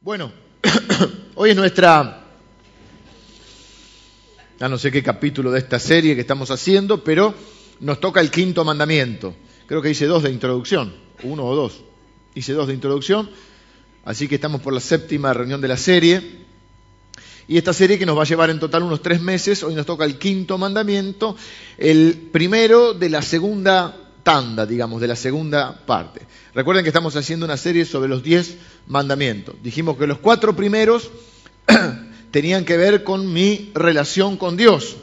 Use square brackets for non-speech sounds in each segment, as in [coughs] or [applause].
Bueno, [coughs] hoy es nuestra, ya no sé qué capítulo de esta serie que estamos haciendo, pero nos toca el quinto mandamiento. Creo que hice dos de introducción, uno o dos. Hice dos de introducción, así que estamos por la séptima reunión de la serie. Y esta serie que nos va a llevar en total unos tres meses, hoy nos toca el quinto mandamiento, el primero de la segunda tanda, digamos, de la segunda parte. Recuerden que estamos haciendo una serie sobre los diez mandamientos. Dijimos que los cuatro primeros [clears throat] tenían que ver con mi relación con Dios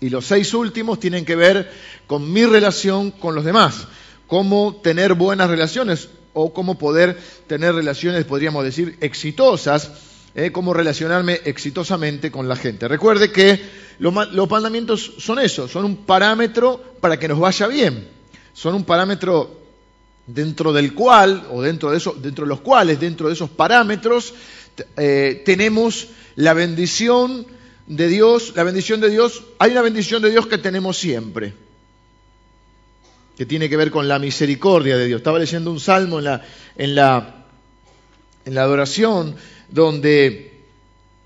y los seis últimos tienen que ver con mi relación con los demás, cómo tener buenas relaciones o cómo poder tener relaciones, podríamos decir, exitosas, eh, cómo relacionarme exitosamente con la gente. Recuerde que los, los mandamientos son eso, son un parámetro para que nos vaya bien son un parámetro dentro del cual, o dentro de, eso, dentro de los cuales, dentro de esos parámetros, eh, tenemos la bendición de Dios, la bendición de Dios, hay una bendición de Dios que tenemos siempre, que tiene que ver con la misericordia de Dios. Estaba leyendo un salmo en la, en la, en la adoración, donde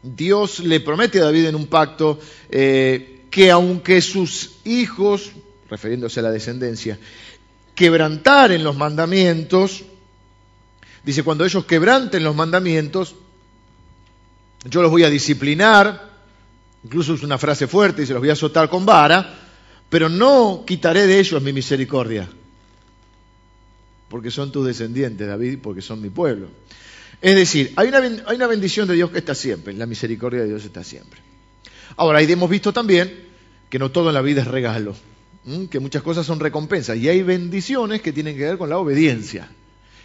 Dios le promete a David en un pacto eh, que aunque sus hijos refiriéndose a la descendencia, quebrantar en los mandamientos, dice, cuando ellos quebranten los mandamientos, yo los voy a disciplinar, incluso es una frase fuerte, se los voy a azotar con vara, pero no quitaré de ellos mi misericordia, porque son tus descendientes, David, porque son mi pueblo. Es decir, hay una, hay una bendición de Dios que está siempre, la misericordia de Dios está siempre. Ahora, ahí hemos visto también que no todo en la vida es regalo que muchas cosas son recompensas y hay bendiciones que tienen que ver con la obediencia.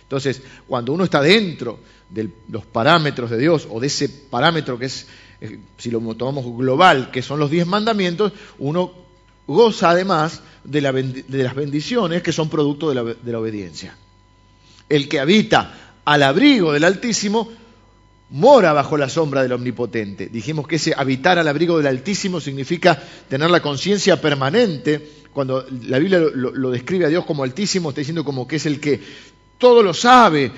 Entonces, cuando uno está dentro de los parámetros de Dios o de ese parámetro que es, eh, si lo tomamos global, que son los diez mandamientos, uno goza además de, las bendiciones que son producto de la, de la obediencia. El que habita al abrigo del Altísimo mora bajo la sombra del Omnipotente. Dijimos que ese habitar al abrigo del Altísimo significa tener la conciencia permanente cuando la Biblia lo, describe a Dios como altísimo, está diciendo como que es el que todo lo sabe,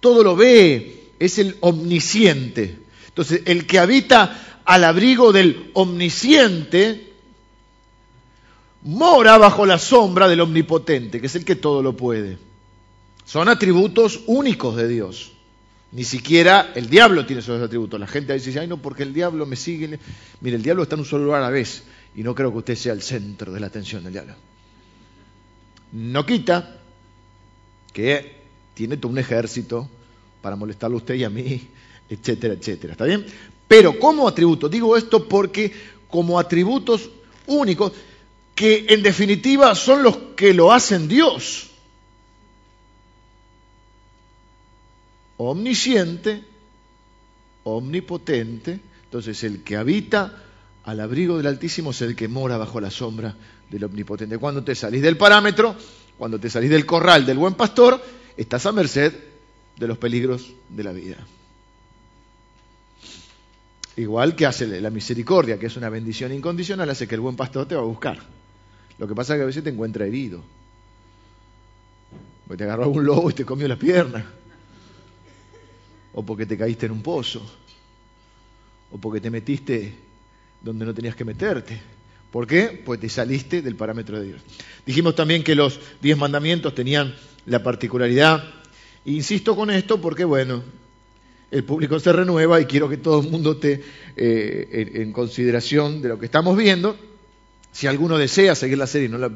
todo lo ve, es el omnisciente. Entonces, el que habita al abrigo del omnisciente, mora bajo la sombra del omnipotente, que es el que todo lo puede. Son atributos únicos de Dios. Ni siquiera el diablo tiene esos atributos. La gente dice, ay no, porque el diablo me sigue. Mire, el diablo está en un solo lugar a la vez. Y no creo que usted sea el centro de la atención del diablo. No quita que tiene todo un ejército para molestarlo a usted y a mí, etcétera, etcétera. ¿Está bien? Pero como atributo, digo esto porque como atributos únicos, que en definitiva son los que lo hacen Dios. Omnisciente, omnipotente, entonces el que habita al abrigo del Altísimo es el que mora bajo la sombra del Omnipotente. Cuando te salís del parámetro, cuando te salís del corral del buen pastor, estás a merced de los peligros de la vida. Igual que hace la misericordia, que es una bendición incondicional, hace que el buen pastor te va a buscar. Lo que pasa es que a veces te encuentra herido. Porque te agarró un lobo y te comió la pierna. O porque te caíste en un pozo. O porque te metiste donde no tenías que meterte. ¿Por qué? Pues te saliste del parámetro de Dios. Dijimos también que los diez mandamientos tenían la particularidad, insisto con esto porque, bueno, el público se renueva y quiero que todo el mundo esté eh, en, consideración de lo que estamos viendo. Si alguno desea seguir la serie y no la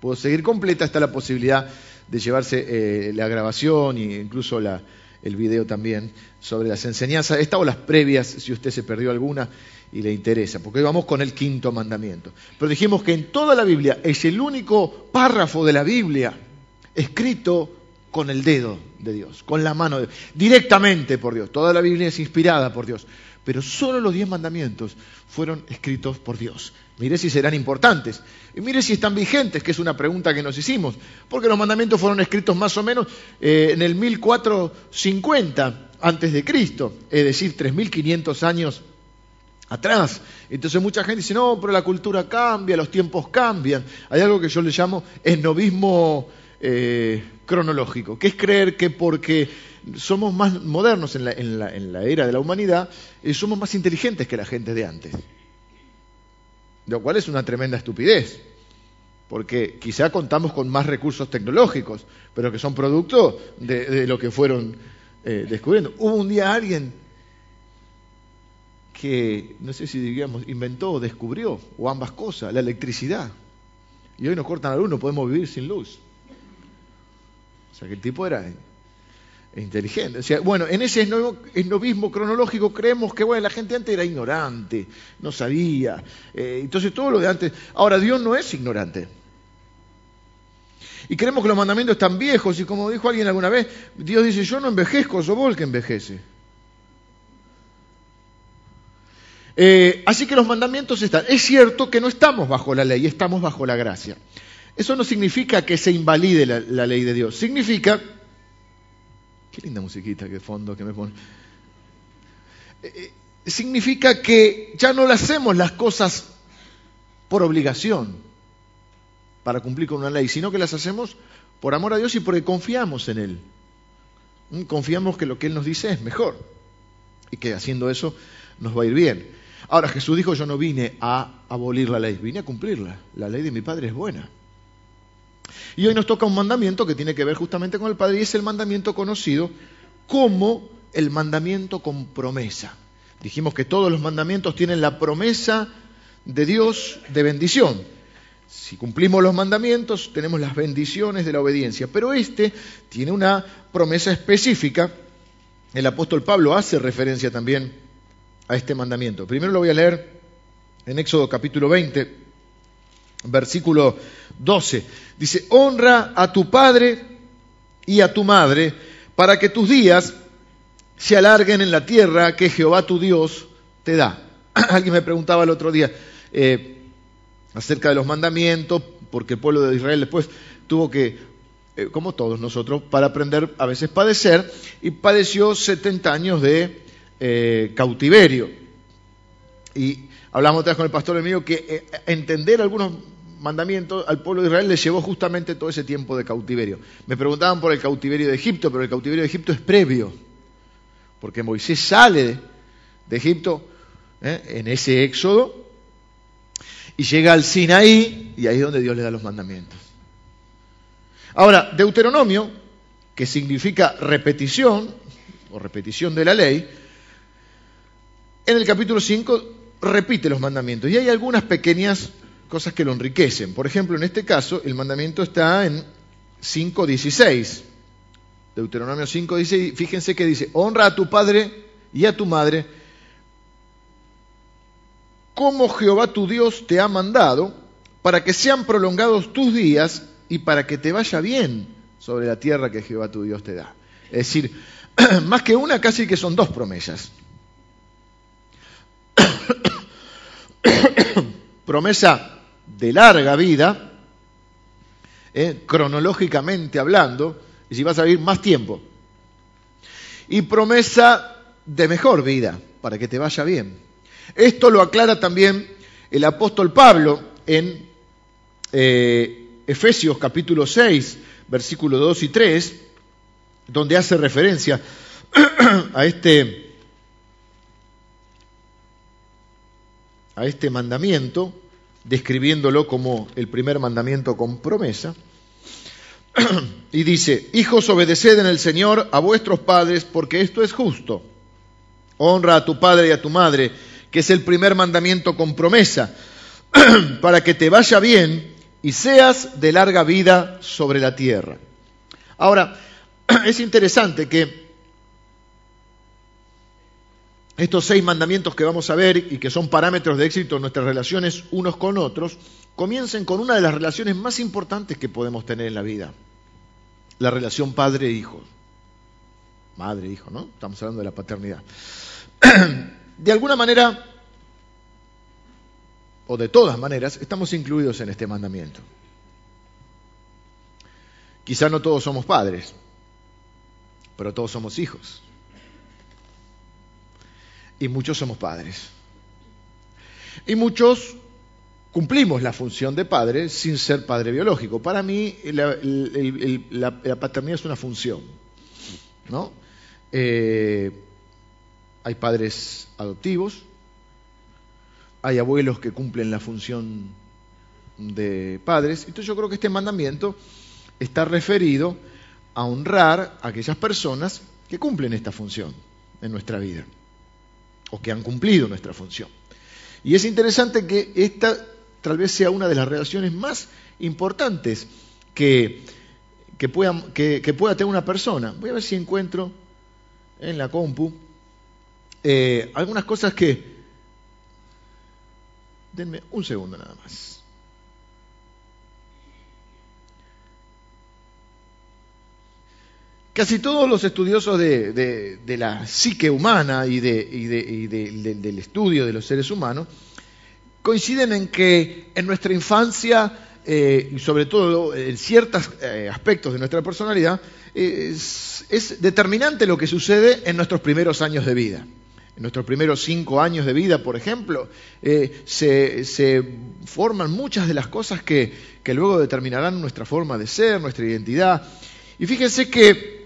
puedo seguir completa, está la posibilidad de llevarse eh, la grabación e incluso el video también sobre las enseñanzas, esta o las previas, si usted se perdió alguna y le interesa, porque hoy vamos con el quinto mandamiento. Pero dijimos que en toda la Biblia es el único párrafo de la Biblia escrito con el dedo de Dios, con la mano de Dios, directamente por Dios. Toda la Biblia es inspirada por Dios, pero solo los diez mandamientos fueron escritos por Dios. Mire si serán importantes. Y mire si están vigentes, que es una pregunta que nos hicimos. Porque los mandamientos fueron escritos más o menos eh, en el 1450 antes de Cristo, es decir, 3500 años atrás. Entonces mucha gente dice, no, pero la cultura cambia, los tiempos cambian. Hay algo que yo le llamo esnovismo eh, cronológico, que es creer que porque somos más modernos en la, en la, era de la humanidad, eh, somos más inteligentes que la gente de antes. Lo cual es una tremenda estupidez, porque quizá contamos con más recursos tecnológicos, pero que son producto de, lo que fueron eh, descubriendo. Hubo un día alguien que, no sé si digamos, inventó o descubrió, o ambas cosas, la electricidad. Y hoy nos cortan la luz, no podemos vivir sin luz. O sea que el tipo era inteligente. O sea, bueno, en ese esnovismo cronológico creemos que bueno, la gente antes era ignorante, no sabía. Eh, entonces todo lo de antes. Ahora, Dios no es ignorante. Y creemos que los mandamientos están viejos y como dijo alguien alguna vez, Dios dice, yo no envejezco, soy vos el que envejece. Eh, así que los mandamientos están. Es cierto que no estamos bajo la ley, estamos bajo la gracia. Eso no significa que se invalide la, ley de Dios. Significa... Qué linda musiquita que fondo que me pone. Eh, eh, significa que ya no le hacemos las cosas por obligación para cumplir con una ley, sino que las hacemos por amor a Dios y porque confiamos en Él. Mm, confiamos que lo que Él nos dice es mejor y que haciendo eso nos va a ir bien. Ahora Jesús dijo, yo no vine a abolir la ley, vine a cumplirla. La ley de mi Padre es buena. Y hoy nos toca un mandamiento que tiene que ver justamente con el Padre y es el mandamiento conocido como el mandamiento con promesa. Dijimos que todos los mandamientos tienen la promesa de Dios de bendición. Si cumplimos los mandamientos, tenemos las bendiciones de la obediencia. Pero este tiene una promesa específica. El apóstol Pablo hace referencia también a este mandamiento. Primero lo voy a leer en Éxodo capítulo 20, versículo 12. Dice, honra a tu padre y a tu madre para que tus días se alarguen en la tierra que Jehová tu Dios te da. [clears throat] Alguien me preguntaba el otro día eh, acerca de los mandamientos, porque el pueblo de Israel después tuvo que, eh, como todos nosotros, para aprender a veces padecer, y padeció 70 años de eh, cautiverio. Y hablamos otra vez con el pastor mío que eh, entender algunos mandamientos al pueblo de Israel le llevó justamente todo ese tiempo de cautiverio. Me preguntaban por el cautiverio de Egipto, pero el cautiverio de Egipto es previo, porque Moisés sale de Egipto eh, en ese éxodo y llega al Sinaí y ahí es donde Dios le da los mandamientos. Ahora, Deuteronomio, que significa repetición o repetición de la ley, en el capítulo 5 repite los mandamientos y hay algunas pequeñas cosas que lo enriquecen. Por ejemplo, en este caso, el mandamiento está en 5.16. Deuteronomio 5.16, fíjense que dice, honra a tu padre y a tu madre como Jehová tu Dios te ha mandado, para que sean prolongados tus días y para que te vaya bien sobre la tierra que Jehová tu Dios te da. Es decir, [clears throat] más que una, casi que son dos promesas. [coughs] promesa de larga vida, eh, cronológicamente hablando, y si vas a vivir más tiempo. Y promesa de mejor vida, para que te vaya bien. Esto lo aclara también el apóstol Pablo en eh, Efesios capítulo 6, versículos 2 y 3, donde hace referencia [coughs] a este a este mandamiento, describiéndolo como el primer mandamiento con promesa, [clears throat] y dice, hijos, obedeced en el Señor a vuestros padres, porque esto es justo. Honra a tu padre y a tu madre, que es el primer mandamiento con promesa, [clears throat] para que te vaya bien y seas de larga vida sobre la tierra. Ahora, [clears throat] es interesante que estos seis mandamientos que vamos a ver y que son parámetros de éxito en nuestras relaciones unos con otros, comiencen con una de las relaciones más importantes que podemos tener en la vida, la relación padre-hijo. Madre-hijo, ¿no? Estamos hablando de la paternidad. [clears throat] De alguna manera, o de todas maneras, estamos incluidos en este mandamiento. Quizá no todos somos padres, pero todos somos hijos y muchos somos padres. Y muchos cumplimos la función de padre sin ser padre biológico. Para mí la, paternidad es una función. ¿no? Eh, hay padres adoptivos, hay abuelos que cumplen la función de padres. Entonces yo creo que este mandamiento está referido a honrar a aquellas personas que cumplen esta función en nuestra vida o que han cumplido nuestra función. Y es interesante que esta tal vez sea una de las relaciones más importantes que, que, pueda, que, pueda tener una persona. Voy a ver si encuentro en la compu eh, algunas cosas que... Denme un segundo nada más. Casi todos los estudiosos de, la psique humana y, del estudio de los seres humanos coinciden en que en nuestra infancia, eh, y sobre todo en ciertos eh, aspectos de nuestra personalidad, es, determinante lo que sucede en nuestros primeros años de vida. En nuestros primeros cinco años de vida, por ejemplo, eh, se, forman muchas de las cosas que, que luego determinarán nuestra forma de ser, nuestra identidad. Y fíjense que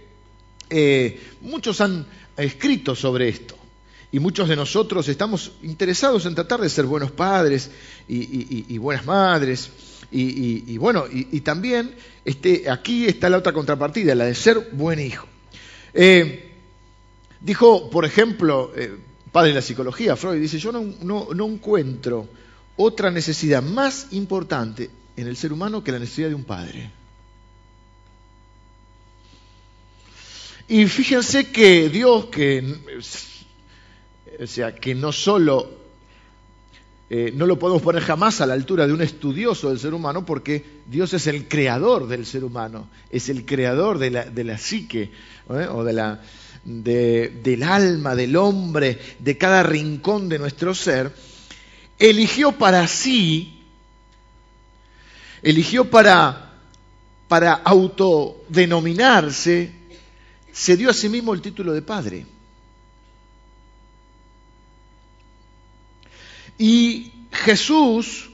eh, muchos han escrito sobre esto y muchos de nosotros estamos interesados en tratar de ser buenos padres y, buenas madres. Y, bueno, y, también este, aquí está la otra contrapartida, la de ser buen hijo. Eh, dijo, por ejemplo, eh, padre de la psicología, Freud, dice, yo no encuentro otra necesidad más importante en el ser humano que la necesidad de un padre. Y fíjense que Dios, que, sea, que no solo eh, no lo podemos poner jamás a la altura de un estudioso del ser humano, porque Dios es el creador del ser humano, es el creador de la, de la psique, ¿eh? o de la, del alma, del hombre, de cada rincón de nuestro ser, eligió para sí, eligió para, para autodenominarse se dio a sí mismo el título de padre. Y Jesús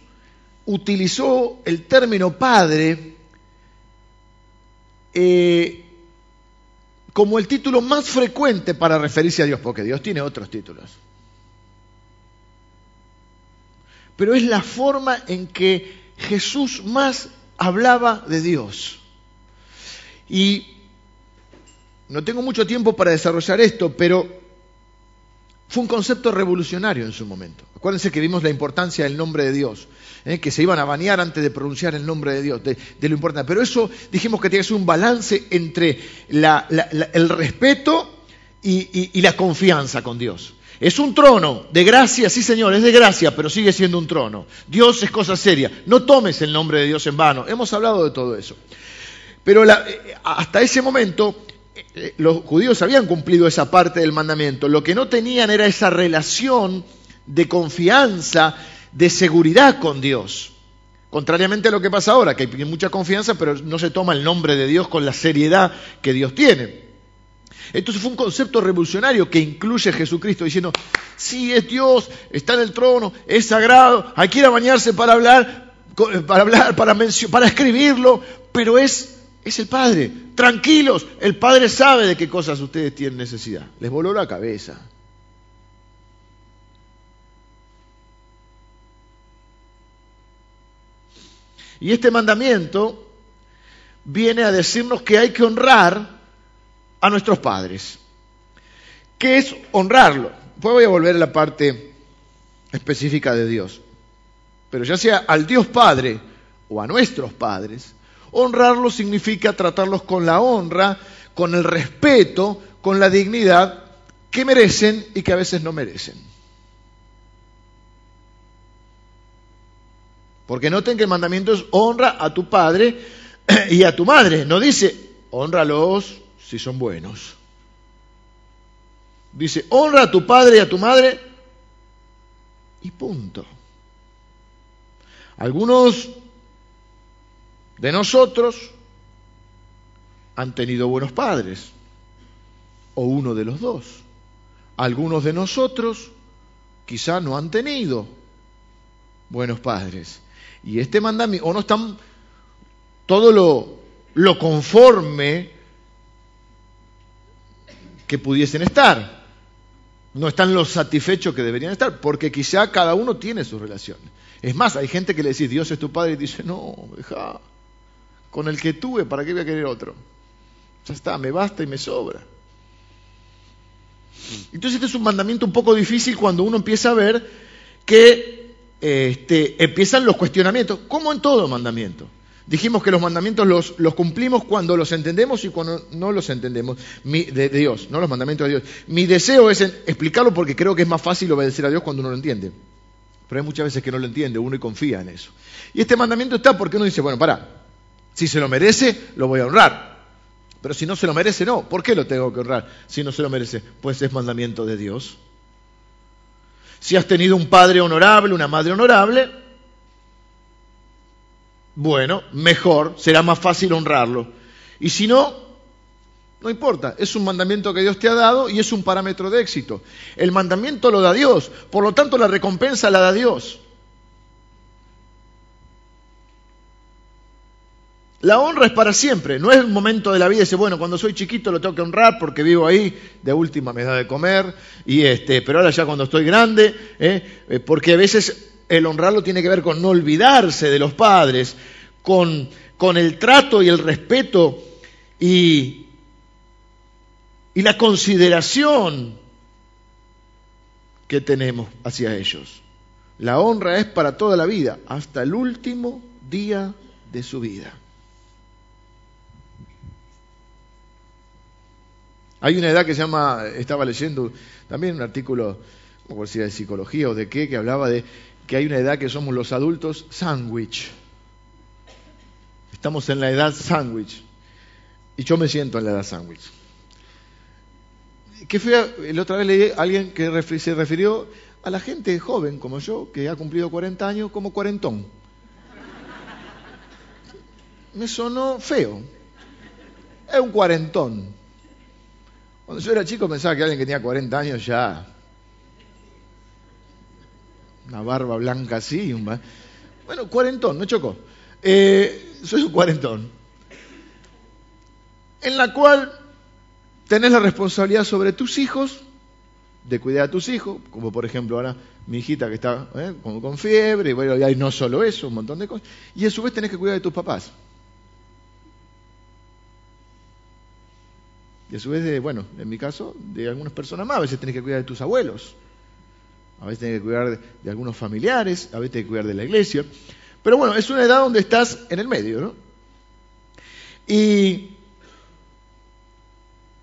utilizó el término padre eh, como el título más frecuente para referirse a Dios, porque Dios tiene otros títulos. Pero es la forma en que Jesús más hablaba de Dios. Y no tengo mucho tiempo para desarrollar esto, pero fue un concepto revolucionario en su momento. Acuérdense que vimos la importancia del nombre de Dios, ¿eh? que se iban a bañar antes de pronunciar el nombre de Dios, de, lo importante. Pero eso dijimos que tiene que ser un balance entre el respeto y, la confianza con Dios. Es un trono de gracia, sí señor, es de gracia, pero sigue siendo un trono. Dios es cosa seria. No tomes el nombre de Dios en vano. Hemos hablado de todo eso. Pero eh, hasta ese momento los judíos habían cumplido esa parte del mandamiento. Lo que no tenían era esa relación de confianza, de seguridad con Dios. Contrariamente a lo que pasa ahora, que hay mucha confianza, pero no se toma el nombre de Dios con la seriedad que Dios tiene. Entonces fue un concepto revolucionario que incluye a Jesucristo diciendo, sí, es Dios, está en el trono, es sagrado, hay que ir a bañarse para hablar, para hablar, para, para escribirlo, pero es es el Padre. Tranquilos, el Padre sabe de qué cosas ustedes tienen necesidad. Les voló la cabeza. Y este mandamiento viene a decirnos que hay que honrar a nuestros padres. ¿Qué es honrarlo? Pues voy a volver a la parte específica de Dios. Pero ya sea al Dios Padre o a nuestros padres, Honrarlos significa tratarlos con la honra, con el respeto, con la dignidad que merecen y que a veces no merecen. Porque noten que el mandamiento es honra a tu padre [clears throat] y a tu madre. No dice honralos si son buenos. Dice honra a tu padre y a tu madre y punto. Algunos de nosotros han tenido buenos padres, o uno de los dos. Algunos de nosotros quizá no han tenido buenos padres. Y este mandamiento, o no están todo lo, lo conforme que pudiesen estar. No están los satisfechos que deberían estar, porque quizá cada uno tiene sus relaciones. Es más, hay gente que le dice, Dios es tu padre, y dice, no, deja, con el que tuve, ¿para qué voy a querer otro? Ya está, me basta y me sobra. Entonces este es un mandamiento un poco difícil cuando uno empieza a ver que este, empiezan los cuestionamientos, como en todo mandamiento. Dijimos que los mandamientos los, cumplimos cuando los entendemos y cuando no los entendemos. De, Dios, no los mandamientos de Dios. Mi deseo es explicarlo porque creo que es más fácil obedecer a Dios cuando uno lo entiende. Pero hay muchas veces que no lo entiende uno y confía en eso. Y este mandamiento está porque uno dice, bueno, para, si se lo merece, lo voy a honrar. Pero si no se lo merece, no. ¿Por qué lo tengo que honrar si no se lo merece? Pues es mandamiento de Dios. Si has tenido un padre honorable, una madre honorable, bueno, mejor, será más fácil honrarlo. Y si no, no importa, es un mandamiento que Dios te ha dado y es un parámetro de éxito. El mandamiento lo da Dios, por lo tanto la recompensa la da Dios. La honra es para siempre, no es un momento de la vida, dice, bueno, cuando soy chiquito lo tengo que honrar porque vivo ahí, de última me da de comer, y este, pero ahora ya cuando estoy grande, ¿eh? Eh, porque a veces el honrarlo tiene que ver con no olvidarse de los padres, con, con el trato y el respeto y, y la consideración que tenemos hacia ellos. La honra es para toda la vida, hasta el último día de su vida. Hay una edad que se llama, estaba leyendo también un artículo, como decía de psicología o de qué, que hablaba de que hay una edad que somos los adultos sándwich. Estamos en la edad sándwich. Y yo me siento en la edad sándwich. Que fue, la otra vez leí a alguien que se refirió a la gente joven como yo, que ha cumplido 40 años, como cuarentón. Me sonó feo. Es un cuarentón. Cuando yo era chico pensaba que alguien que tenía 40 años ya. Una barba blanca así. Un... Bueno, cuarentón, no chocó. Eh, soy un cuarentón. En la cual tenés la responsabilidad sobre tus hijos, de cuidar a tus hijos, como por ejemplo ahora mi hijita que está eh, con, con, fiebre, y bueno, y no solo eso, un montón de cosas. Y a su vez tenés que cuidar de tus papás. Y a su vez, de, bueno, en mi caso, de algunas personas más. A veces tenés que cuidar de tus abuelos, a veces tenés que cuidar de, de algunos familiares, a veces tenés que cuidar de la iglesia. Pero bueno, es una edad donde estás en el medio, ¿no? Y,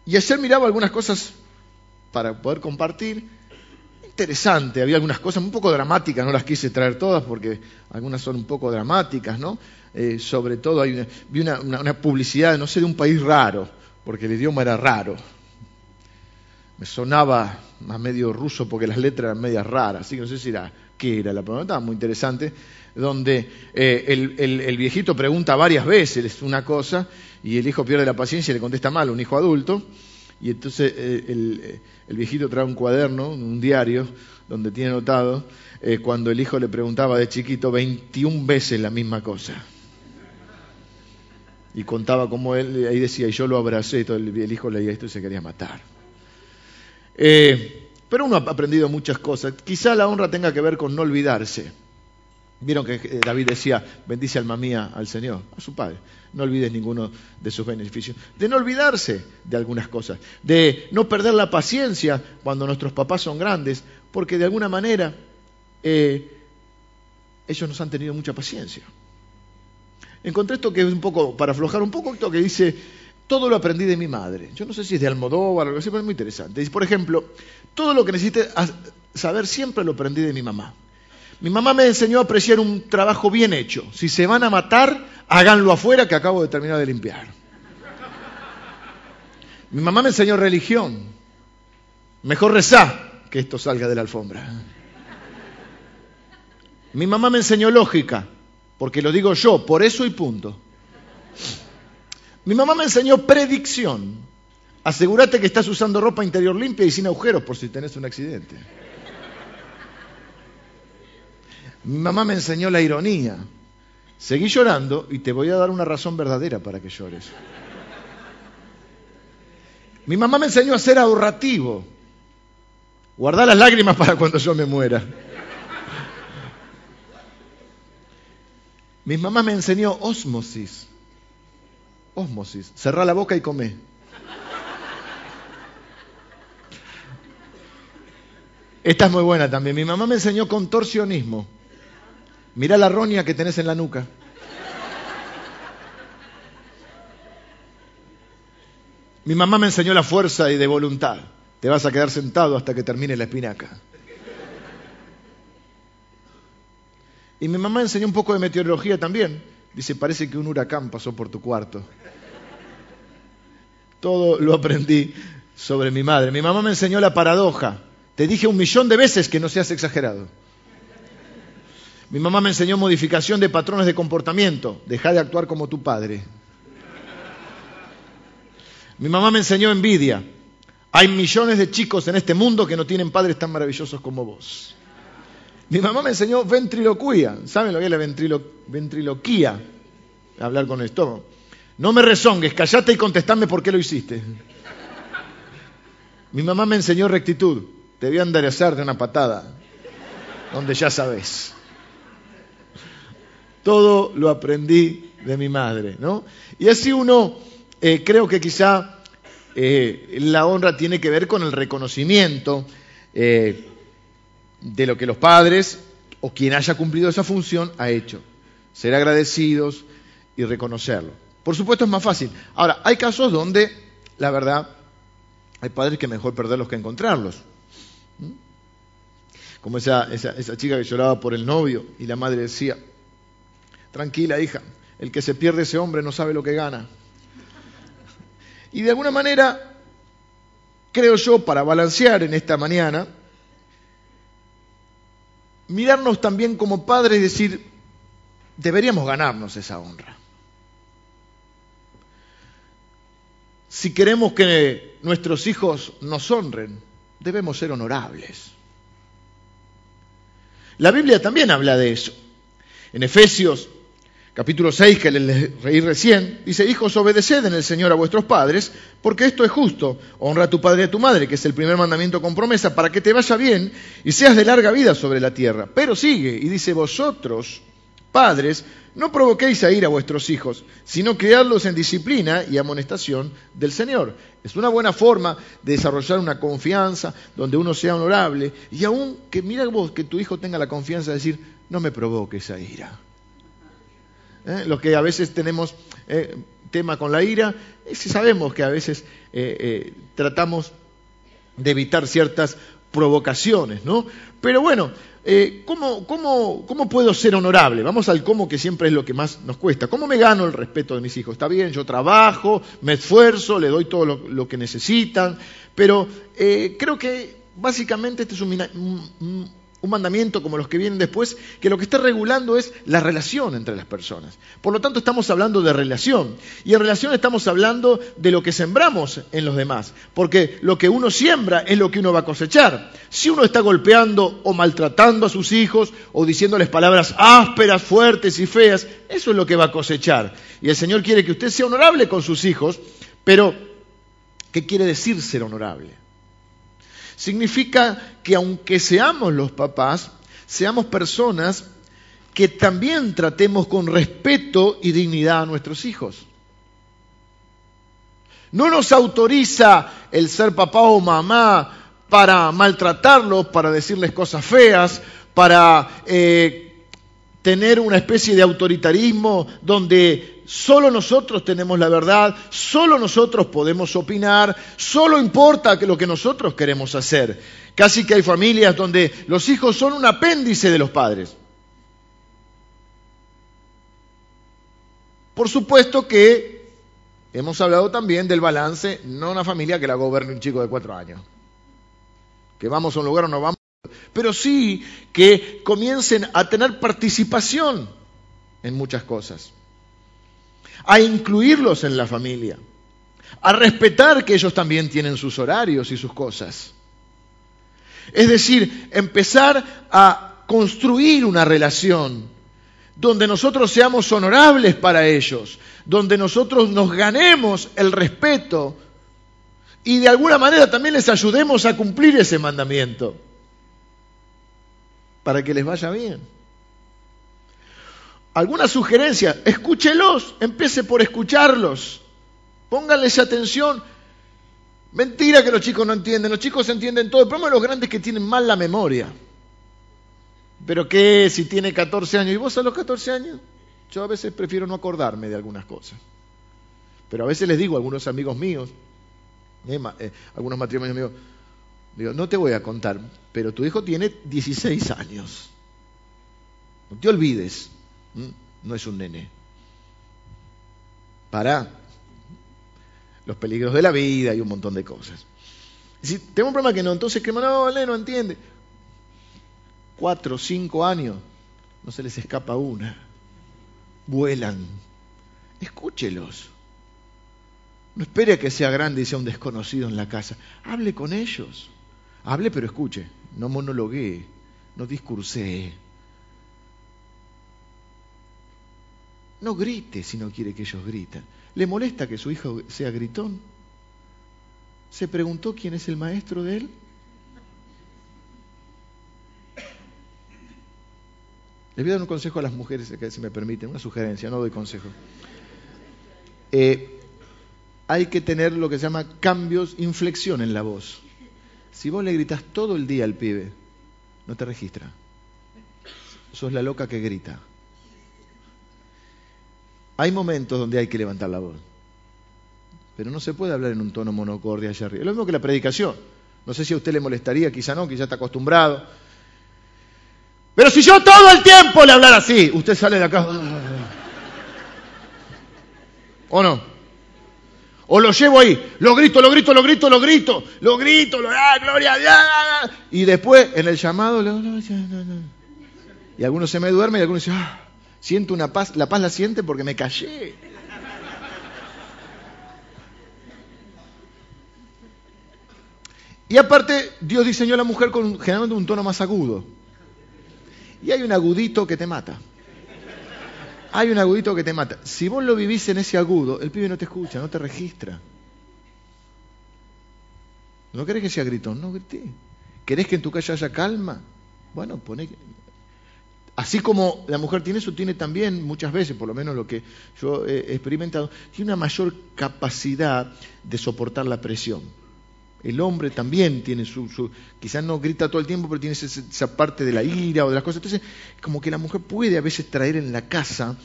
y ayer miraba algunas cosas para poder compartir. Interesante, había algunas cosas un poco dramáticas, no las quise traer todas porque algunas son un poco dramáticas, ¿no? Eh, sobre todo hay una, vi una, una, una publicidad, no sé, de un país raro, porque el idioma era raro. Me sonaba más medio ruso porque las letras eran medias raras, así que no sé si era qué era la pregunta, muy interesante, donde eh, el, viejito pregunta varias veces una cosa y el hijo pierde la paciencia y le contesta mal, un hijo adulto, y entonces eh, el, viejito trae un cuaderno, un diario, donde tiene notado eh, cuando el hijo le preguntaba de chiquito 21 veces la misma cosa y contaba cómo él, ahí decía, y yo lo abracé, y todo el, el, hijo leía esto y se quería matar. Eh, pero uno ha aprendido muchas cosas. Quizá la honra tenga que ver con no olvidarse. Vieron que David decía, bendice alma mía al Señor, a su Padre. No olvides ninguno de sus beneficios. De no olvidarse de algunas cosas. De no perder la paciencia cuando nuestros papás son grandes, porque de alguna manera eh, ellos nos han tenido mucha paciencia. Encontré esto que es un poco, para aflojar un poco, esto que dice, todo lo aprendí de mi madre. Yo no sé si es de Almodóvar o algo así, pero es muy interesante. Dice, por ejemplo, todo lo que necesite saber siempre lo aprendí de mi mamá. Mi mamá me enseñó a apreciar un trabajo bien hecho. Si se van a matar, háganlo afuera que acabo de terminar de limpiar. Mi mamá me enseñó religión. Mejor rezar que esto salga de la alfombra. Mi mamá me enseñó lógica porque lo digo yo, por eso y punto. Mi mamá me enseñó predicción. Asegúrate que estás usando ropa interior limpia y sin agujeros por si tenés un accidente. Mi mamá me enseñó la ironía. Seguí llorando y te voy a dar una razón verdadera para que llores. Mi mamá me enseñó a ser ahorrativo. Guardar las lágrimas para cuando yo me muera. Mi mamá me enseñó osmosis. Osmosis. Cerrá la boca y come. Esta es muy buena también. Mi mamá me enseñó contorsionismo. Mirá la roña que tenés en la nuca. Mi mamá me enseñó la fuerza y de voluntad. Te vas a quedar sentado hasta que termine la espinaca. Y mi mamá enseñó un poco de meteorología también. Dice, parece que un huracán pasó por tu cuarto. Todo lo aprendí sobre mi madre. Mi mamá me enseñó la paradoja. Te dije un millón de veces que no seas exagerado. Mi mamá me enseñó modificación de patrones de comportamiento. Deja de actuar como tu padre. Mi mamá me enseñó envidia. Hay millones de chicos en este mundo que no tienen padres tan maravillosos como vos. Mi mamá me enseñó ventriloquía. ¿Saben lo que es la ventriloquía? Hablar con el estómago. No me rezongues, callate y contestame por qué lo hiciste. Mi mamá me enseñó rectitud. Te voy a enderezar de una patada, donde ya sabes. Todo lo aprendí de mi madre, ¿no? Y así uno, eh, creo que quizá eh, la honra tiene que ver con el reconocimiento eh, de lo que los padres o quien haya cumplido esa función ha hecho. Ser agradecidos y reconocerlo. Por supuesto es más fácil. Ahora, hay casos donde, la verdad, hay padres que mejor perderlos que encontrarlos. ¿Mm? Como esa, esa, chica que lloraba por el novio y la madre decía, tranquila hija, el que se pierde ese hombre no sabe lo que gana. Y de alguna manera, creo yo, para balancear en esta mañana, mirarnos también como padres y decir, deberíamos ganarnos esa honra. Si queremos que nuestros hijos nos honren, debemos ser honorables. La Biblia también habla de eso. En Efesios capítulo 6, que le reí recién, dice, hijos, obedeced en el Señor a vuestros padres, porque esto es justo. Honra a tu padre y a tu madre, que es el primer mandamiento con promesa, para que te vaya bien y seas de larga vida sobre la tierra. Pero sigue y dice, vosotros, padres, no provoquéis a ir a vuestros hijos, sino criadlos en disciplina y amonestación del Señor. Es una buena forma de desarrollar una confianza donde uno sea honorable y aún que mira vos que tu hijo tenga la confianza de decir, no me provoques a ira ¿eh? Los que a veces tenemos eh, tema con la ira, es que sabemos que a veces eh, tratamos de evitar ciertas provocaciones, ¿no? Pero bueno, ¿cómo, cómo, cómo, puedo ser honorable? Vamos al cómo, que siempre es lo que más nos cuesta. ¿Cómo me gano el respeto de mis hijos? Está bien, yo trabajo, me esfuerzo, le doy todo lo, que necesitan, pero creo que básicamente este es un, un mandamiento como los que vienen después, que lo que está regulando es la relación entre las personas. Por lo tanto, estamos hablando de relación. Y en relación estamos hablando de lo que sembramos en los demás. Porque lo que uno siembra es lo que uno va a cosechar. Si uno está golpeando o maltratando a sus hijos o diciéndoles palabras ásperas, fuertes y feas, eso es lo que va a cosechar. Y el Señor quiere que usted sea honorable con sus hijos, pero ¿qué quiere decir ser honorable? Significa que aunque seamos los papás, seamos personas que también tratemos con respeto y dignidad a nuestros hijos. No nos autoriza el ser papá o mamá para maltratarlos, para decirles cosas feas, para eh, tener una especie de autoritarismo donde solo nosotros tenemos la verdad, solo nosotros podemos opinar, solo importa lo que nosotros queremos hacer. Casi que hay familias donde los hijos son un apéndice de los padres. Por supuesto que hemos hablado también del balance, no una familia que la gobierne un chico de cuatro años. Que vamos a un lugar o no vamos, pero sí que comiencen a tener participación en muchas cosas. A incluirlos en la familia, a respetar que ellos también tienen sus horarios y sus cosas. Es decir, empezar a construir una relación donde nosotros seamos honorables para ellos, donde nosotros nos ganemos el respeto y de alguna manera también les ayudemos a cumplir ese mandamiento para que les vaya bien. Alguna sugerencia, escúchelos, empiece por escucharlos, pónganles atención. Mentira que los chicos no entienden, los chicos entienden todo, el problema de los grandes que tienen mal la memoria. Pero qué si tiene 14 años, ¿y vos a los 14 años? Yo a veces prefiero no acordarme de algunas cosas. Pero a veces les digo a algunos amigos míos, eh, eh, algunos matrimonios míos, digo, no te voy a contar, pero tu hijo tiene 16 años. No te olvides, no es un nene. Para los peligros de la vida y un montón de cosas. Si tengo un problema que no, entonces que no, no entiende. Cuatro, cinco años, no se les escapa una. Vuelan. Escúchelos. No espere que sea grande y sea un desconocido en la casa. Hable con ellos. Hable pero escuche. No monologuee. No discursee. No grite si no quiere que ellos griten. ¿Le molesta que su hijo sea gritón? ¿Se preguntó quién es el maestro de él? Les voy a dar un consejo a las mujeres, si me permiten, una sugerencia, no doy consejo. Eh, hay que tener lo que se llama cambios, inflexión en la voz. Si vos le gritas todo el día al pibe, no te registra. Sos la loca que grita. Hay momentos donde hay que levantar la voz. Pero no se puede hablar en un tono monocordia allá arriba. Lo mismo que la predicación. No sé si a usted le molestaría, quizá no, quizá está acostumbrado. Pero si yo todo el tiempo le hablara así, usted sale de acá. ¿O no? O lo llevo ahí, lo grito, lo grito, lo grito, lo grito, lo grito, lo ah, gloria a Dios. Y después en el llamado, y algunos se me duermen y algunos dicen, ah, siento una paz, la paz la siente porque me callé. Y aparte, Dios diseñó a la mujer con generalmente un tono más agudo. Y hay un agudito que te mata hay un agudito que te mata. Si vos lo vivís en ese agudo, el pibe no te escucha, no te registra. ¿No querés que sea gritón? No grité. ¿Querés que en tu calle haya calma? Bueno, pone... Así como la mujer tiene eso, tiene también muchas veces, por lo menos lo que yo he experimentado, tiene una mayor capacidad de soportar la presión. El hombre también tiene su, quizás no grita todo el tiempo, pero tiene esa, parte de la ira o de las cosas. Entonces, como que la mujer puede a veces traer en la casa,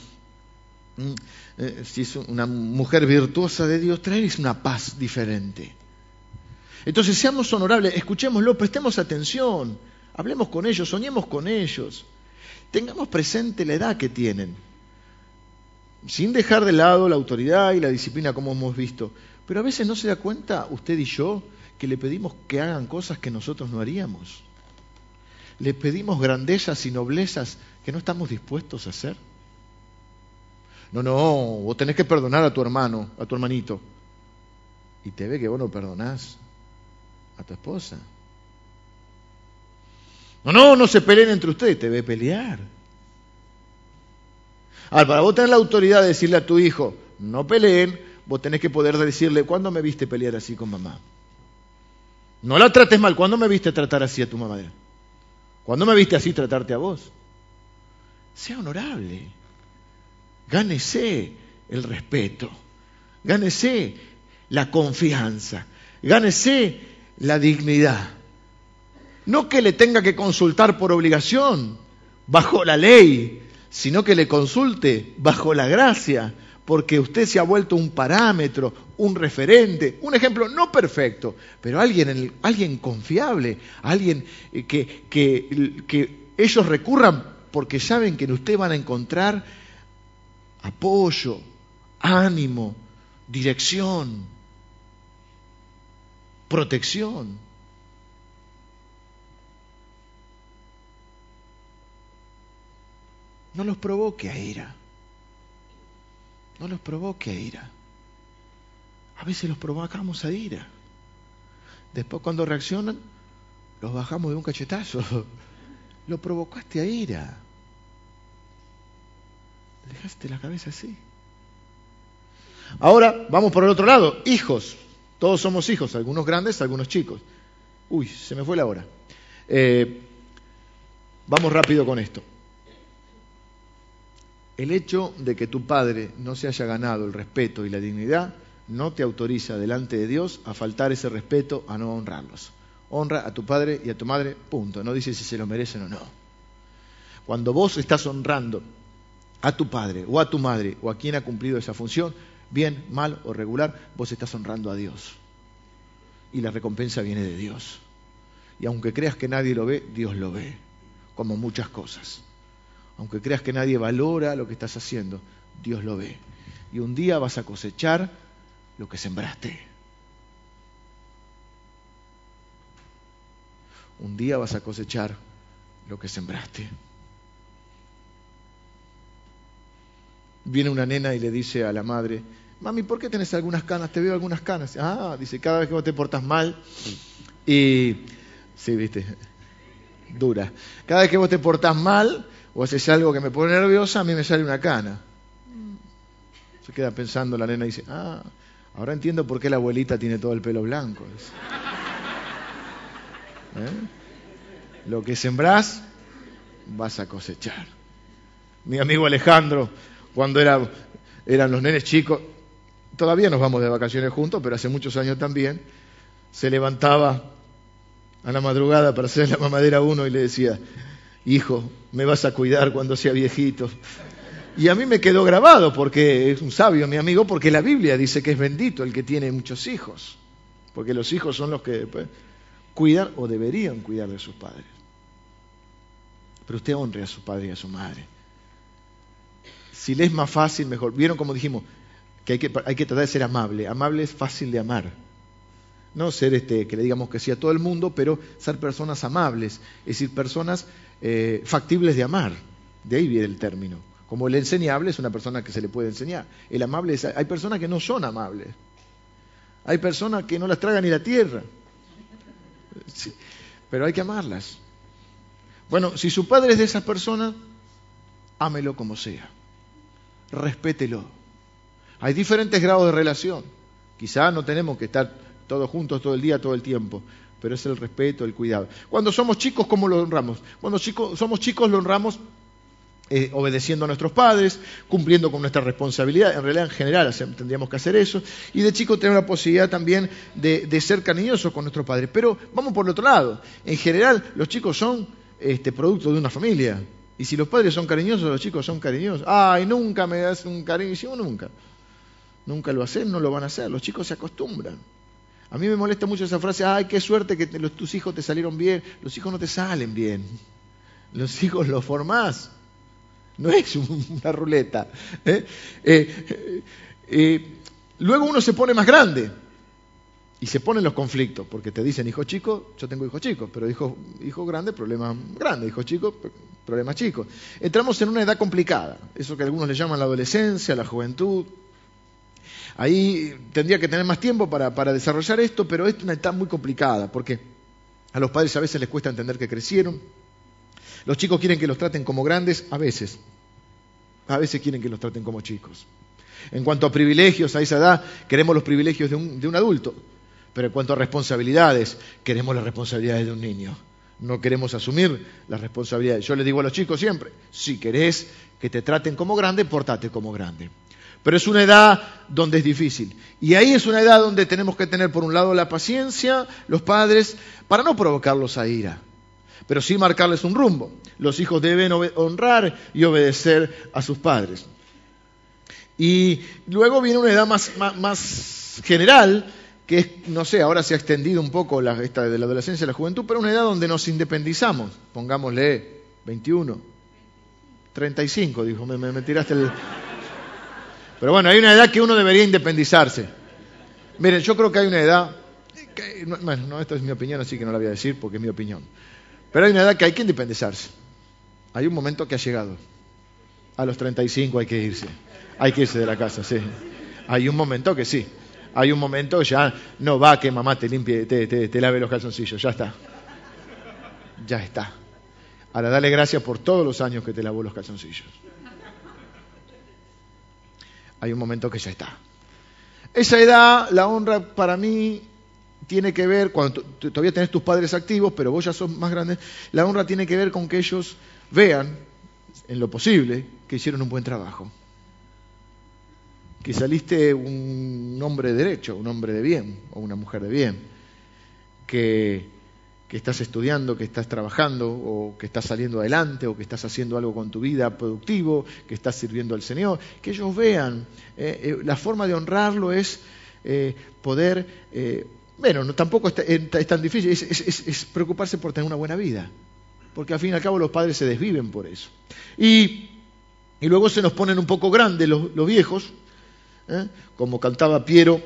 eh, si es una mujer virtuosa de Dios, traer una paz diferente. Entonces, seamos honorables, escuchémoslo, prestemos atención, hablemos con ellos, soñemos con ellos, tengamos presente la edad que tienen, sin dejar de lado la autoridad y la disciplina como hemos visto. Pero a veces no se da cuenta usted y yo que le pedimos que hagan cosas que nosotros no haríamos. Le pedimos grandezas y noblezas que no estamos dispuestos a hacer. No, no, vos tenés que perdonar a tu hermano, a tu hermanito. Y te ve que vos no perdonás a tu esposa. No, no, no se peleen entre ustedes, te ve pelear. Ahora, para vos tener la autoridad de decirle a tu hijo, no peleen, vos tenés que poder decirle, ¿cuándo me viste pelear así con mamá? No la trates mal. ¿Cuándo me viste tratar así a tu mamá? ¿Cuándo me viste así tratarte a vos? Sea honorable. Gánese el respeto. Gánese la confianza. Gánese la dignidad. No que le tenga que consultar por obligación, bajo la ley, sino que le consulte bajo la gracia, porque usted se ha vuelto un parámetro, un referente, un ejemplo no perfecto, pero alguien, alguien confiable, alguien eh, que, que, que ellos recurran porque saben que en usted van a encontrar apoyo, ánimo, dirección, protección. No los provoque a ira. No los provoque a ira. A veces los provocamos a ira. Después cuando reaccionan, los bajamos de un cachetazo. [laughs] Lo provocaste a ira. Dejaste la cabeza así. Ahora vamos por el otro lado. Hijos. Todos somos hijos, algunos grandes, algunos chicos. Uy, se me fue la hora. Eh, vamos rápido con esto. El hecho de que tu padre no se haya ganado el respeto y la dignidad no te autoriza delante de Dios a faltar ese respeto, a no honrarlos. Honra a tu padre y a tu madre, punto. No dice si se lo merecen o no. Cuando vos estás honrando a tu padre o a tu madre o a quien ha cumplido esa función, bien, mal o regular, vos estás honrando a Dios. Y la recompensa viene de Dios. Y aunque creas que nadie lo ve, Dios lo ve, como muchas cosas. Aunque creas que nadie valora lo que estás haciendo, Dios lo ve. Y un día vas a cosechar lo que sembraste. Un día vas a cosechar lo que sembraste. Viene una nena y le dice a la madre, mami, ¿por qué tenés algunas canas? Te veo algunas canas. Ah, dice, cada vez que vos te portas mal y... Sí, viste, dura. Cada vez que vos te portas mal o haces algo que me pone nerviosa, a mí me sale una cana. Se queda pensando la nena y dice, ah, ahora entiendo por qué la abuelita tiene todo el pelo blanco. ¿Eh? Lo que sembrás, vas a cosechar. Mi amigo Alejandro, cuando era, eran los nenes chicos, todavía nos vamos de vacaciones juntos, pero hace muchos años también, se levantaba a la madrugada para hacer la mamadera uno y le decía, hijo, me vas a cuidar cuando sea viejito. Y a mí me quedó grabado porque es un sabio mi amigo, porque la Biblia dice que es bendito el que tiene muchos hijos, porque los hijos son los que pues, cuidan o deberían cuidar de sus padres. Pero usted honre a su padre y a su madre. Si le es más fácil, mejor. ¿Vieron como dijimos? Que hay, que hay que tratar de ser amable. Amable es fácil de amar. No ser este, que le digamos que sí a todo el mundo, pero ser personas amables, es decir, personas eh, factibles de amar. De ahí viene el término. Como el enseñable es una persona que se le puede enseñar. El amable es, hay personas que no son amables. Hay personas que no las tragan ni la tierra. pero hay que amarlas. Bueno, si su padre es de esas personas, ámelo como sea. Respételo. Hay diferentes grados de relación. Quizá no tenemos que estar todos juntos todo el día, todo el tiempo, pero es el respeto, el cuidado. Cuando somos chicos, ¿cómo lo honramos? Cuando somos chicos, lo honramos eh, obedeciendo a nuestros padres, cumpliendo con nuestra responsabilidad. En realidad, en general, tendríamos que hacer eso. Y de chico tenemos la posibilidad también de, ser cariñosos con nuestros padres. Pero vamos por el otro lado. En general, los chicos son este, producto de una familia. Y si los padres son cariñosos, los chicos son cariñosos. Ay, nunca me das un cariño. Nunca. Nunca lo hacen, no lo van a hacer. Los chicos se acostumbran. A mí me molesta mucho esa frase, ay, qué suerte que tus hijos te salieron bien. Los hijos no te salen bien. Los hijos los formás. No es una ruleta. ¿eh? Eh, eh, luego uno se pone más grande y se ponen los conflictos, porque te dicen hijo chico, yo tengo hijos chicos, pero hijo, hijo grande, problema grande, hijo chico, problema chico. Entramos en una edad complicada, eso que algunos le llaman la adolescencia, la juventud, Ahí tendría que tener más tiempo para, desarrollar esto, pero es una etapa muy complicada, porque a los padres a veces les cuesta entender que crecieron. Los chicos quieren que los traten como grandes, a veces. A veces quieren que los traten como chicos. En cuanto a privilegios, a esa edad queremos los privilegios de un, de un adulto, pero en cuanto a responsabilidades, queremos las responsabilidades de un niño. No queremos asumir las responsabilidades. Yo le digo a los chicos siempre, si querés que te traten como grande, portate como grande. Pero es una edad donde es difícil. Y ahí es una edad donde tenemos que tener, por un lado, la paciencia, los padres, para no provocarlos a ira, pero sí marcarles un rumbo. Los hijos deben honrar y obedecer a sus padres. Y luego viene una edad más, general, que es, no sé, ahora se ha extendido un poco la, esta de la adolescencia y la juventud, pero una edad donde nos independizamos. Pongámosle 21, 35, dijo, me, me tiraste el... Pero bueno, hay una edad que uno debería independizarse. Miren, yo creo que hay una edad, bueno, no, esta es mi opinión, así que no la voy a decir porque es mi opinión. Pero hay una edad que hay que independizarse. Hay un momento que ha llegado. A los 35 hay que irse. Hay que irse de la casa, sí. Hay un momento que sí. Hay un momento que ya no va que mamá te limpie, te, te lave los calzoncillos. Ya está. Ya está. Ahora, dale gracias por todos los años que te lavó los calzoncillos. Hay un momento que ya está. Esa edad, la honra para mí tiene que ver, cuando todavía tenés tus padres activos, pero vos ya sos más grande, la honra tiene que ver con que ellos vean, en lo posible, que hicieron un buen trabajo. Que saliste un hombre de derecho, un hombre de bien, o una mujer de bien. Que que estás estudiando, que estás trabajando, o que estás saliendo adelante, o que estás haciendo algo con tu vida productivo, que estás sirviendo al Señor, que ellos vean. Eh, eh, la forma de honrarlo es eh, poder, bueno, no, tampoco es, tan difícil, es, preocuparse por tener una buena vida, porque al fin y al cabo los padres se desviven por eso. Y, luego se nos ponen un poco grandes los viejos, como cantaba Piero,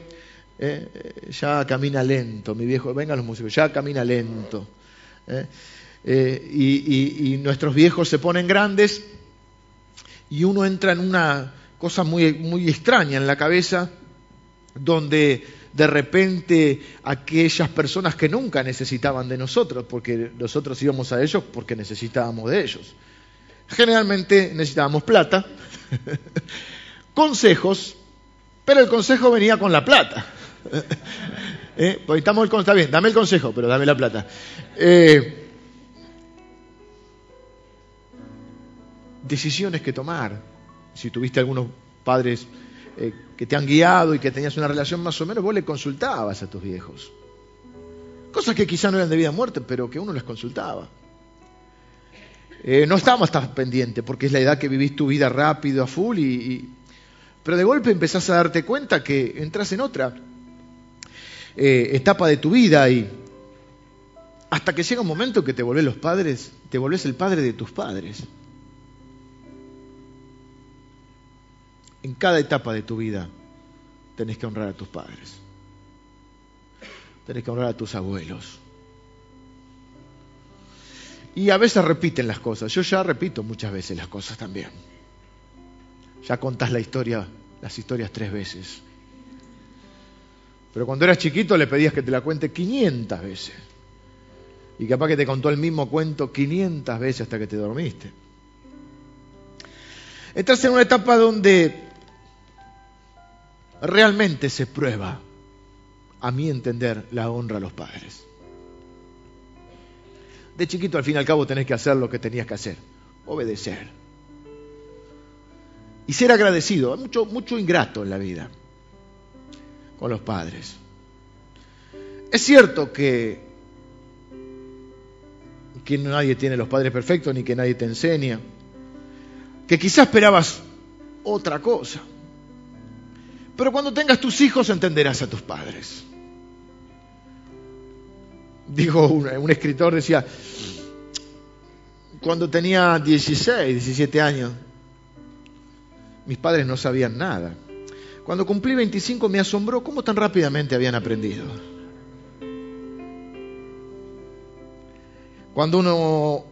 ¿eh? ya camina lento, mi viejo, vengan los músicos, ya camina lento. ¿eh? Eh, y, nuestros viejos se ponen grandes y uno entra en una cosa muy, muy extraña en la cabeza, donde de repente aquellas personas que nunca necesitaban de nosotros, porque nosotros íbamos a ellos porque necesitábamos de ellos. Generalmente necesitábamos plata, [laughs] consejos, pero el consejo venía con la plata. [laughs] ¿Eh? Pues estamos está bien, dame el consejo, pero dame la plata. Eh, decisiones que tomar. Si tuviste algunos padres eh, que te han guiado y que tenías una relación más o menos, vos le consultabas a tus viejos. Cosas que quizá no eran de vida o muerte, pero que uno les consultaba. no estábamos tan pendientes, porque es la edad que vivís tu vida rápido, a full, y, pero de golpe empezás a darte cuenta que entras en otra eh, etapa de tu vida y hasta que llega un momento que te volvés los padres, te volvés el padre de tus padres. En cada etapa de tu vida tenés que honrar a tus padres. Tenés que honrar a tus abuelos. Y a veces repiten las cosas. Yo ya repito muchas veces las cosas también. Ya contás la historia, las historias tres veces. Pero cuando eras chiquito le pedías que te la cuente 500 veces. Y capaz que te contó el mismo cuento 500 veces hasta que te dormiste. Estás en una etapa donde realmente se prueba, a mi entender, la honra a los padres. De chiquito al fin y al cabo tenés que hacer lo que tenías que hacer, obedecer. Y ser agradecido, hay mucho, mucho ingrato en la vida con los padres. Es cierto que, que nadie tiene los padres perfectos ni que nadie te enseña, que quizás esperabas otra cosa, pero cuando tengas tus hijos entenderás a tus padres. Dijo un, un escritor, decía, cuando tenía 16, 17 años, mis padres no sabían nada. Cuando cumplí 25 me asombró cómo tan rápidamente habían aprendido. Cuando uno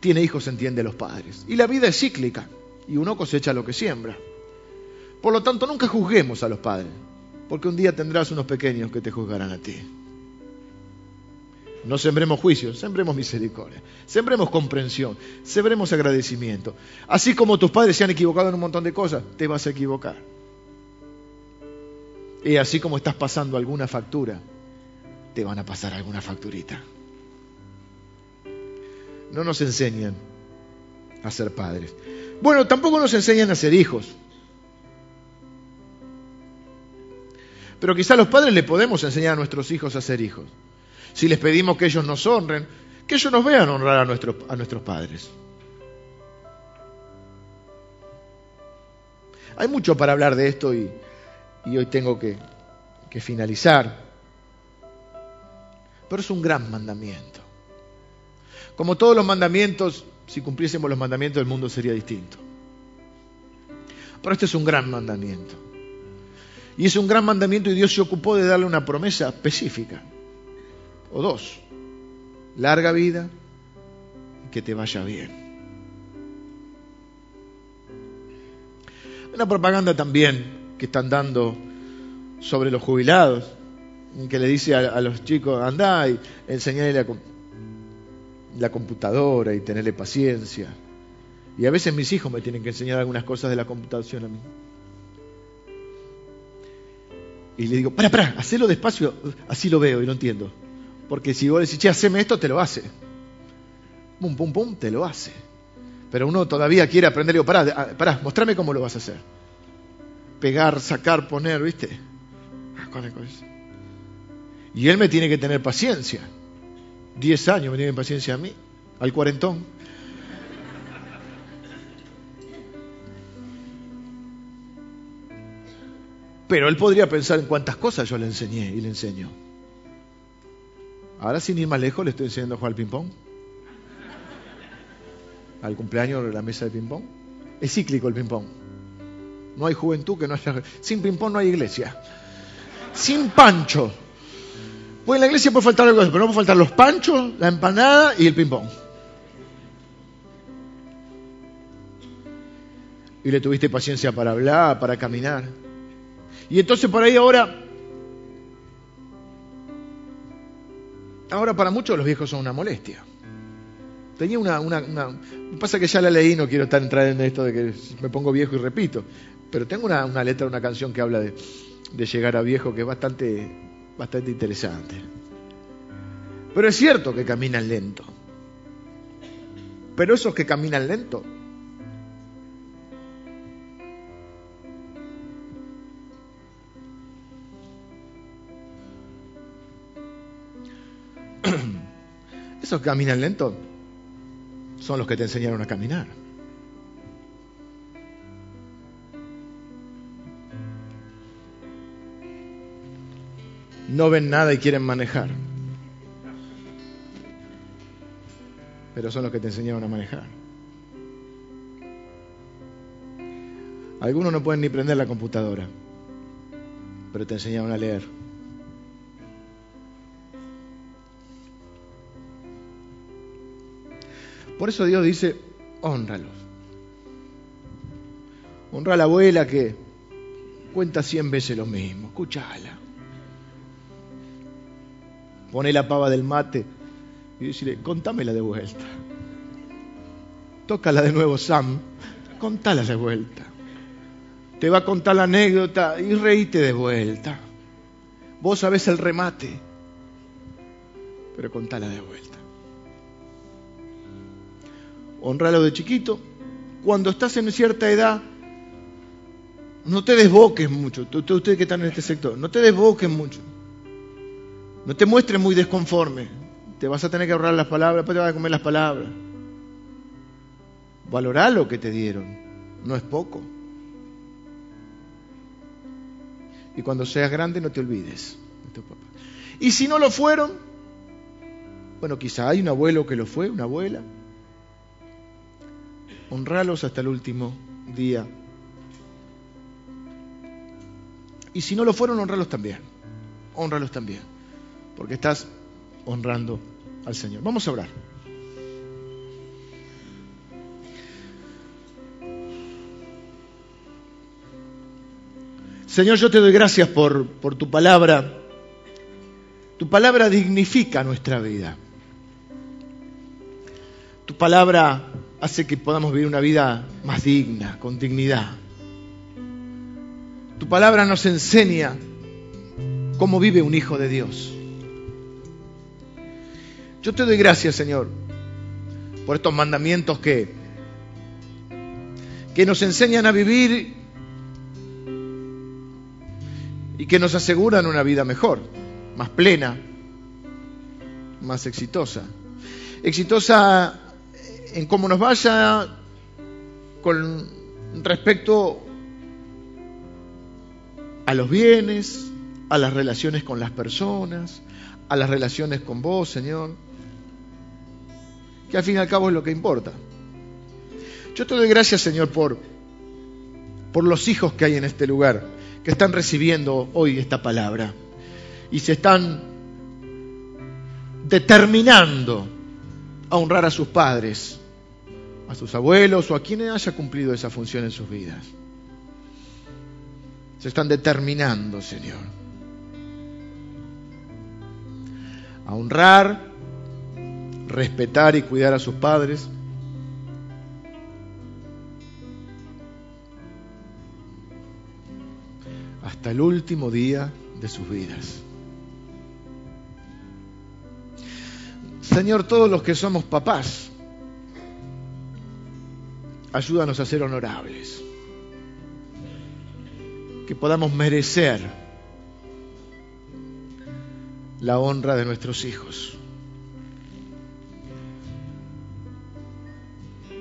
tiene hijos entiende a los padres. Y la vida es cíclica y uno cosecha lo que siembra. Por lo tanto, nunca juzguemos a los padres, porque un día tendrás unos pequeños que te juzgarán a ti. No sembremos juicios, sembremos misericordia, sembremos comprensión, sembremos agradecimiento. Así como tus padres se han equivocado en un montón de cosas, te vas a equivocar. Y así como estás pasando alguna factura, te van a pasar alguna facturita. No nos enseñan a ser padres. Bueno, tampoco nos enseñan a ser hijos. Pero quizá los padres le podemos enseñar a nuestros hijos a ser hijos. Si les pedimos que ellos nos honren, que ellos nos vean honrar a, a nuestros padres. Hay mucho para hablar de esto y y hoy tengo que, finalizar. Pero es un gran mandamiento. Como todos los mandamientos, si cumpliésemos los mandamientos, el mundo sería distinto. Pero este es un gran mandamiento. Y es un gran mandamiento y Dios se ocupó de darle una promesa específica. O dos. Larga vida y que te vaya bien. Una propaganda también que están dando sobre los jubilados, que le dice a, los chicos, andá y enseñale la computadora y tenerle paciencia. Y a veces mis hijos me tienen que enseñar algunas cosas de la computación a mí. Y le digo, para, para, hacelo despacio, así lo veo y lo entiendo. Porque si vos decís, che, haceme esto, te lo hace. Pum, pum, pum, te lo hace. Pero uno todavía quiere aprender. Digo, pará, pará, mostrame cómo lo vas a hacer. Pegar, sacar, poner, ¿viste? Ah, y él me tiene que tener paciencia. Diez años me tiene paciencia a mí, al cuarentón. Pero él podría pensar en cuántas cosas yo le enseñé y le enseño. Ahora sin ir más lejos le estoy enseñando a jugar al ping-pong. Al cumpleaños de la mesa de ping-pong. Es cíclico el ping-pong. No hay juventud que no haya... Sin ping-pong no hay iglesia. Sin pancho. Pues en la iglesia puede faltar algo, pero no puede faltar los panchos, la empanada y el ping-pong. Y le tuviste paciencia para hablar, para caminar. Y entonces por ahí ahora, ahora para muchos los viejos son una molestia. Tenía una, una, pasa que ya la leí, no quiero estar entrar en esto de que me pongo viejo y repito, pero tengo una, una letra, una canción que habla de, de llegar a viejo que es bastante, bastante interesante. Pero es cierto que caminan lento. Pero esos que caminan lento [clears throat] Esos que caminan lento son los que te enseñaron a caminar. No ven nada y quieren manejar. Pero son los que te enseñaron a manejar. Algunos no pueden ni prender la computadora, pero te enseñaron a leer. Por eso Dios dice, honralos. Honra a la abuela que cuenta cien veces lo mismo, escúchala. Pone la pava del mate y dice, contámela de vuelta. Tócala de nuevo, Sam, contala de vuelta. Te va a contar la anécdota y reíte de vuelta. Vos sabés el remate, pero contala de vuelta honralo de chiquito. Cuando estás en cierta edad, no te desboques mucho. Ustedes que están en este sector, no te desboques mucho. No te muestres muy desconforme. Te vas a tener que ahorrar las palabras, después te vas a comer las palabras. Valorá lo que te dieron. No es poco. Y cuando seas grande no te olvides Y si no lo fueron, bueno, quizá hay un abuelo que lo fue, una abuela, honralos hasta el último día. Y si no lo fueron, honralos también. Honralos también. Porque estás honrando al Señor. Vamos a orar. Señor, yo te doy gracias por, por tu palabra. Tu palabra dignifica nuestra vida. Tu palabra hace que podamos vivir una vida más digna, con dignidad. Tu palabra nos enseña cómo vive un hijo de Dios. Yo te doy gracias, Señor, por estos mandamientos que, que nos enseñan a vivir y que nos aseguran una vida mejor, más plena, más exitosa. Exitosa en cómo nos vaya con respecto a los bienes, a las relaciones con las personas, a las relaciones con vos, Señor, que al fin y al cabo es lo que importa. Yo te doy gracias, Señor, por, por los hijos que hay en este lugar, que están recibiendo hoy esta palabra y se están determinando a honrar a sus padres a sus abuelos o a quien haya cumplido esa función en sus vidas. Se están determinando, Señor, a honrar, respetar y cuidar a sus padres. hasta el último día de sus vidas. Señor, todos los que somos papás, ayúdanos a ser honorables, que podamos merecer la honra de nuestros hijos.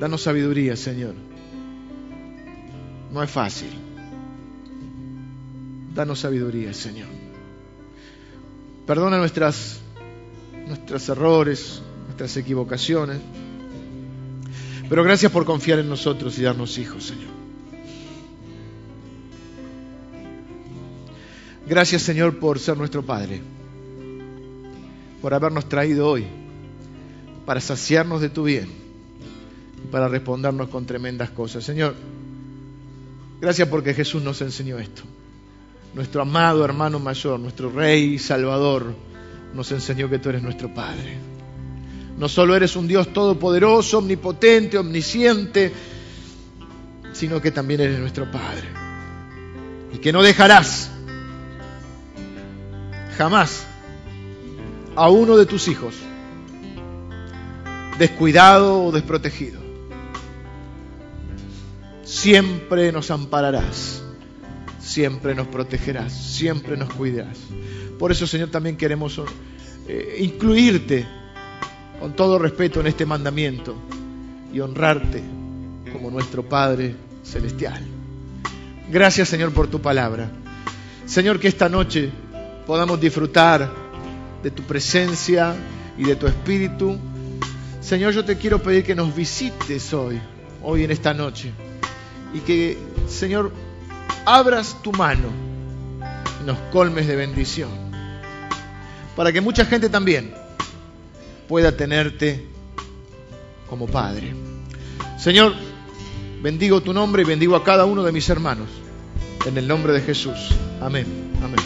Danos sabiduría, Señor. No es fácil. Danos sabiduría, Señor. Perdona nuestras, nuestros errores, nuestras equivocaciones. Pero gracias por confiar en nosotros y darnos hijos, Señor. Gracias, Señor, por ser nuestro Padre, por habernos traído hoy para saciarnos de tu bien para respondernos con tremendas cosas. Señor, gracias porque Jesús nos enseñó esto. Nuestro amado hermano mayor, nuestro Rey y Salvador, nos enseñó que tú eres nuestro Padre. No solo eres un Dios todopoderoso, omnipotente, omnisciente, sino que también eres nuestro Padre. Y que no dejarás jamás a uno de tus hijos descuidado o desprotegido. Siempre nos ampararás, siempre nos protegerás, siempre nos cuidarás. Por eso, Señor, también queremos eh, incluirte con todo respeto en este mandamiento y honrarte como nuestro Padre Celestial. Gracias, Señor, por tu palabra. Señor, que esta noche podamos disfrutar de tu presencia y de tu espíritu. Señor, yo te quiero pedir que nos visites hoy, hoy en esta noche, y que, Señor, abras tu mano y nos colmes de bendición, para que mucha gente también pueda tenerte como Padre. Señor, bendigo tu nombre y bendigo a cada uno de mis hermanos. En el nombre de Jesús. Amén. Amén.